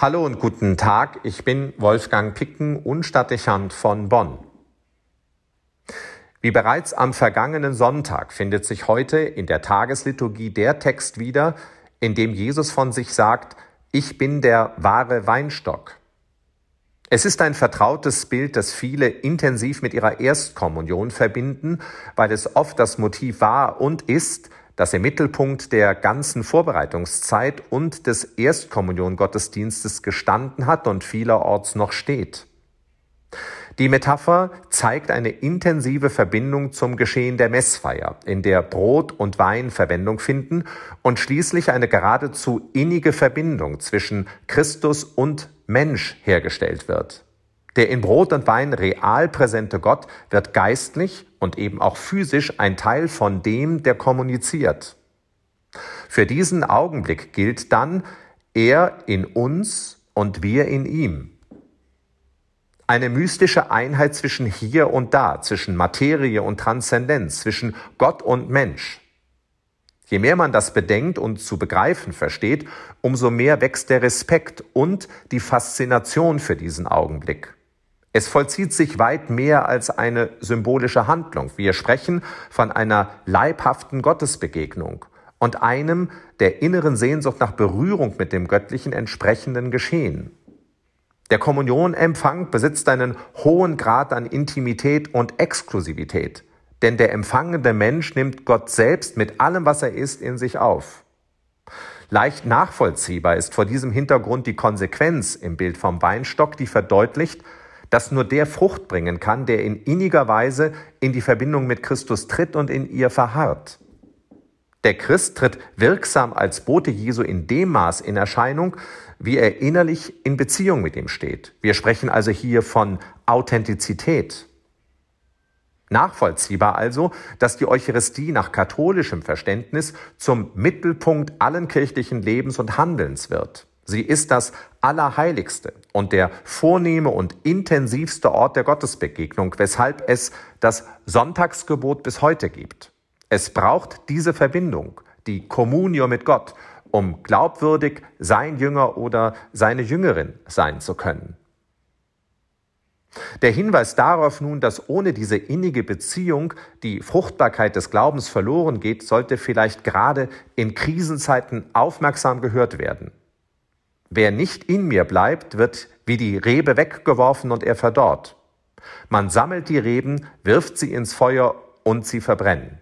Hallo und guten Tag, ich bin Wolfgang Picken, Unstadtdechant von Bonn. Wie bereits am vergangenen Sonntag findet sich heute in der Tagesliturgie der Text wieder, in dem Jesus von sich sagt, ich bin der wahre Weinstock. Es ist ein vertrautes Bild, das viele intensiv mit ihrer Erstkommunion verbinden, weil es oft das Motiv war und ist, das im Mittelpunkt der ganzen Vorbereitungszeit und des Erstkommunion-Gottesdienstes gestanden hat und vielerorts noch steht. Die Metapher zeigt eine intensive Verbindung zum Geschehen der Messfeier, in der Brot und Wein Verwendung finden und schließlich eine geradezu innige Verbindung zwischen Christus und Mensch hergestellt wird. Der in Brot und Wein real präsente Gott wird geistlich und eben auch physisch ein Teil von dem, der kommuniziert. Für diesen Augenblick gilt dann, er in uns und wir in ihm. Eine mystische Einheit zwischen hier und da, zwischen Materie und Transzendenz, zwischen Gott und Mensch. Je mehr man das bedenkt und zu begreifen versteht, umso mehr wächst der Respekt und die Faszination für diesen Augenblick. Es vollzieht sich weit mehr als eine symbolische Handlung. Wir sprechen von einer leibhaften Gottesbegegnung und einem der inneren Sehnsucht nach Berührung mit dem Göttlichen entsprechenden Geschehen. Der Kommunionempfang besitzt einen hohen Grad an Intimität und Exklusivität, denn der empfangende Mensch nimmt Gott selbst mit allem, was er ist, in sich auf. Leicht nachvollziehbar ist vor diesem Hintergrund die Konsequenz im Bild vom Weinstock, die verdeutlicht, das nur der Frucht bringen kann, der in inniger Weise in die Verbindung mit Christus tritt und in ihr verharrt. Der Christ tritt wirksam als Bote Jesu in dem Maß in Erscheinung, wie er innerlich in Beziehung mit ihm steht. Wir sprechen also hier von Authentizität. Nachvollziehbar also, dass die Eucharistie nach katholischem Verständnis zum Mittelpunkt allen kirchlichen Lebens und Handelns wird. Sie ist das Allerheiligste und der vornehme und intensivste Ort der Gottesbegegnung, weshalb es das Sonntagsgebot bis heute gibt. Es braucht diese Verbindung, die Communio mit Gott, um glaubwürdig sein Jünger oder seine Jüngerin sein zu können. Der Hinweis darauf nun, dass ohne diese innige Beziehung die Fruchtbarkeit des Glaubens verloren geht, sollte vielleicht gerade in Krisenzeiten aufmerksam gehört werden. Wer nicht in mir bleibt, wird wie die Rebe weggeworfen und er verdorrt. Man sammelt die Reben, wirft sie ins Feuer und sie verbrennen.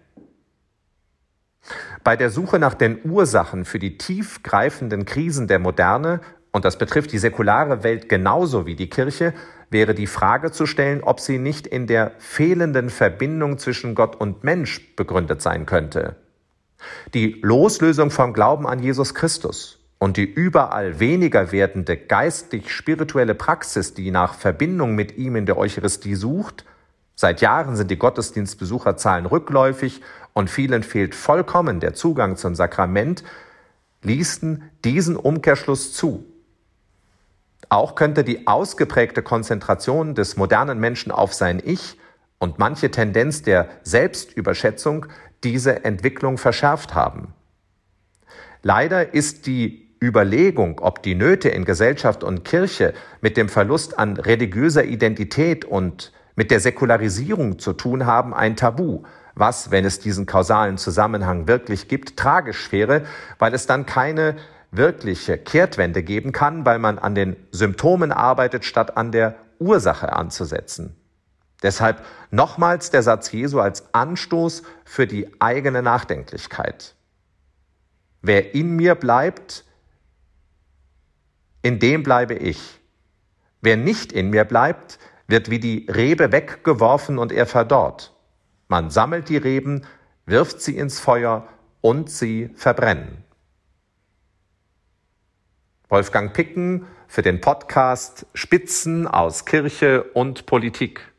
Bei der Suche nach den Ursachen für die tiefgreifenden Krisen der Moderne, und das betrifft die säkulare Welt genauso wie die Kirche, wäre die Frage zu stellen, ob sie nicht in der fehlenden Verbindung zwischen Gott und Mensch begründet sein könnte. Die Loslösung vom Glauben an Jesus Christus und die überall weniger werdende geistig-spirituelle Praxis, die nach Verbindung mit ihm in der Eucharistie sucht, seit Jahren sind die Gottesdienstbesucherzahlen rückläufig und vielen fehlt vollkommen der Zugang zum Sakrament, ließen diesen Umkehrschluss zu. Auch könnte die ausgeprägte Konzentration des modernen Menschen auf sein Ich und manche Tendenz der Selbstüberschätzung diese Entwicklung verschärft haben. Leider ist die Überlegung, ob die Nöte in Gesellschaft und Kirche mit dem Verlust an religiöser Identität und mit der Säkularisierung zu tun haben, ein Tabu, was, wenn es diesen kausalen Zusammenhang wirklich gibt, tragisch wäre, weil es dann keine wirkliche Kehrtwende geben kann, weil man an den Symptomen arbeitet, statt an der Ursache anzusetzen. Deshalb nochmals der Satz Jesu als Anstoß für die eigene Nachdenklichkeit. Wer in mir bleibt, in dem bleibe ich. Wer nicht in mir bleibt, wird wie die Rebe weggeworfen und er verdorrt. Man sammelt die Reben, wirft sie ins Feuer und sie verbrennen. Wolfgang Picken für den Podcast Spitzen aus Kirche und Politik.